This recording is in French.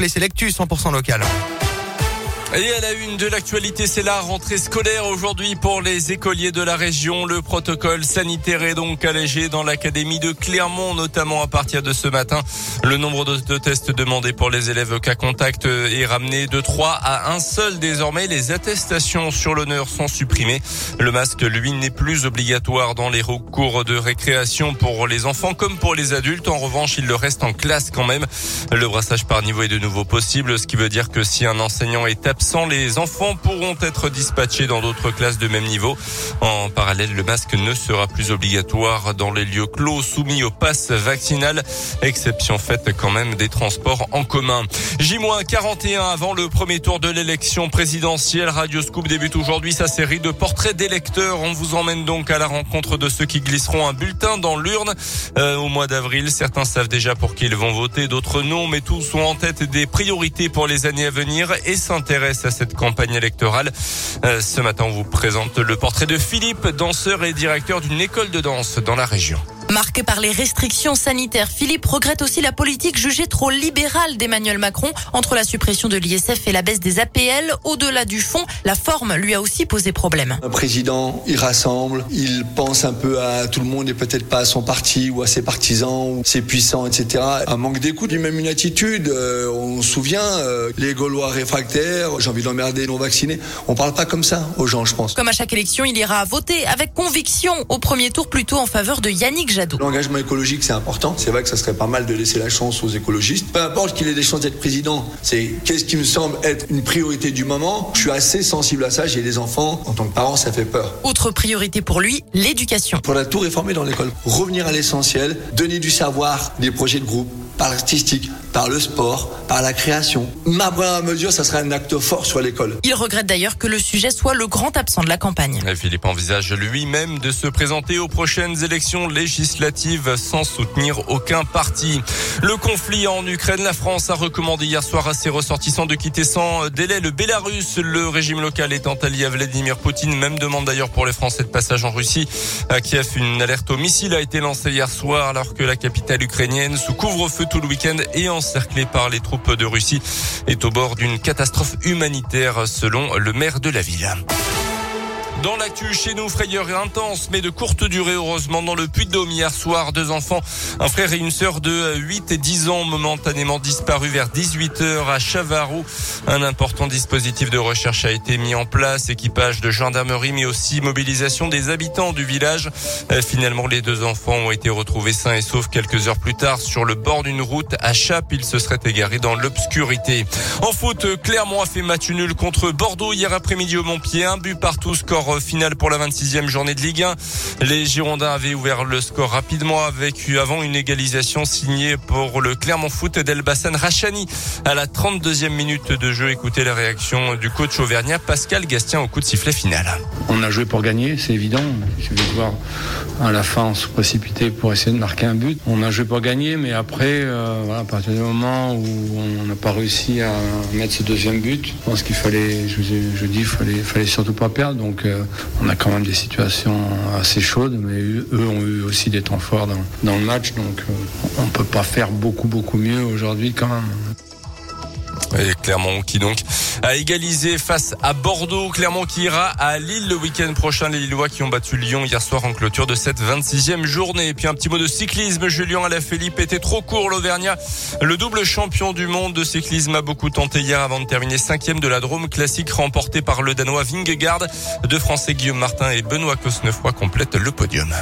Les Selectus 100% local. Et à la une de l'actualité, c'est la rentrée scolaire aujourd'hui pour les écoliers de la région. Le protocole sanitaire est donc allégé dans l'académie de Clermont, notamment à partir de ce matin. Le nombre de, tests demandés pour les élèves cas contact est ramené de 3 à 1 seul désormais. Les attestations sur l'honneur sont supprimées. Le masque, lui, n'est plus obligatoire dans les cours de récréation pour les enfants comme pour les adultes. En revanche, il le reste en classe quand même. Le brassage par niveau est de nouveau possible, ce qui veut dire que si un enseignant est absent, les enfants pourront être dispatchés dans d'autres classes de même niveau. En parallèle, le masque ne sera plus obligatoire dans les lieux clos soumis au pass vaccinal, exception faite quand même des transports en commun. J-41 avant le premier tour de l'élection présidentielle. Radio Scoop débute aujourd'hui sa série de portraits d'électeurs. On vous emmène donc à la rencontre de ceux qui glisseront un bulletin dans l'urne euh, au mois d'avril. Certains savent déjà pour qui ils vont voter, d'autres non, mais tous sont en tête des priorités pour les années à venir et s'intéressent à cette campagne électorale. Euh, ce matin, on vous présente le portrait de Philippe, danseur et directeur d'une école de danse dans la région. Marqué par les restrictions sanitaires, Philippe regrette aussi la politique jugée trop libérale d'Emmanuel Macron entre la suppression de l'ISF et la baisse des APL. Au-delà du fond, la forme lui a aussi posé problème. Un président, il rassemble, il pense un peu à tout le monde et peut-être pas à son parti ou à ses partisans ou ses puissants, etc. Un manque d'écoute, même une attitude. Euh, on se souvient, euh, les Gaulois réfractaires, j'ai envie d'emmerder non vaccinés. On parle pas comme ça aux gens, je pense. Comme à chaque élection, il ira voter avec conviction au premier tour plutôt en faveur de Yannick L'engagement écologique, c'est important. C'est vrai que ça serait pas mal de laisser la chance aux écologistes. Peu importe qu'il ait des chances d'être président, c'est qu'est-ce qui me semble être une priorité du moment. Je suis assez sensible à ça. J'ai des enfants. En tant que parent, ça fait peur. Autre priorité pour lui, l'éducation. Pour la tout réformer dans l'école. Revenir à l'essentiel, donner du savoir, des projets de groupe, par l'artistique, par le sport, par la création. Ma première mesure, ça serait un acte fort sur l'école. Il regrette d'ailleurs que le sujet soit le grand absent de la campagne. Philippe envisage lui-même de se présenter aux prochaines élections législatives sans soutenir aucun parti. Le conflit en Ukraine, la France a recommandé hier soir à ses ressortissants de quitter sans délai le Bélarus. Le régime local étant allié à Vladimir Poutine, même demande d'ailleurs pour les Français de passage en Russie. À Kiev, une alerte au missile a été lancée hier soir alors que la capitale ukrainienne, sous couvre-feu tout le week-end et encerclé par les troupes de Russie, est au bord d'une catastrophe humanitaire selon le maire de la ville. Dans l'actu chez nous, frayeur intense, mais de courte durée, heureusement, dans le Puy-de-Dôme hier soir, deux enfants, un frère et une sœur de 8 et 10 ans, momentanément disparus vers 18 heures à Chavarou. Un important dispositif de recherche a été mis en place, équipage de gendarmerie, mais aussi mobilisation des habitants du village. Euh, finalement, les deux enfants ont été retrouvés sains et saufs quelques heures plus tard sur le bord d'une route à Chap. Ils se seraient égarés dans l'obscurité. En foot, Clermont a fait match nul contre Bordeaux hier après-midi au Montpied. Un but partout, score finale pour la 26e journée de Ligue 1. Les Girondins avaient ouvert le score rapidement avec avant une égalisation signée pour le Clermont Foot d'Elbassan Rachani à la 32e minute de jeu. Écoutez la réaction du coach auvergnat Pascal Gastien au coup de sifflet final. On a joué pour gagner, c'est évident. Je vais voir à la fin se précipiter pour essayer de marquer un but. On a joué pour gagner, mais après, euh, à partir du moment où on n'a pas réussi à mettre ce deuxième but, je pense qu'il fallait, je, je dis, il fallait, fallait surtout pas perdre. Donc euh, on a quand même des situations assez chaudes, mais eux ont eu aussi des temps forts dans, le match, donc euh, on ne peut pas faire beaucoup, beaucoup mieux aujourd'hui quand même. Et Clermont qui donc a égalisé face à Bordeaux. Clermont qui ira à Lille le week-end prochain. Les Lillois qui ont battu Lyon hier soir en clôture de cette 26e journée. Et puis un petit mot de cyclisme. Julien Alaphilippe était trop court l'Auvergnat. Le double champion du monde de cyclisme a beaucoup tenté hier avant de terminer cinquième de la Drôme classique remporté par le Danois Vingegaard. Deux Français Guillaume Martin et Benoît Cosnefroy complètent le podium.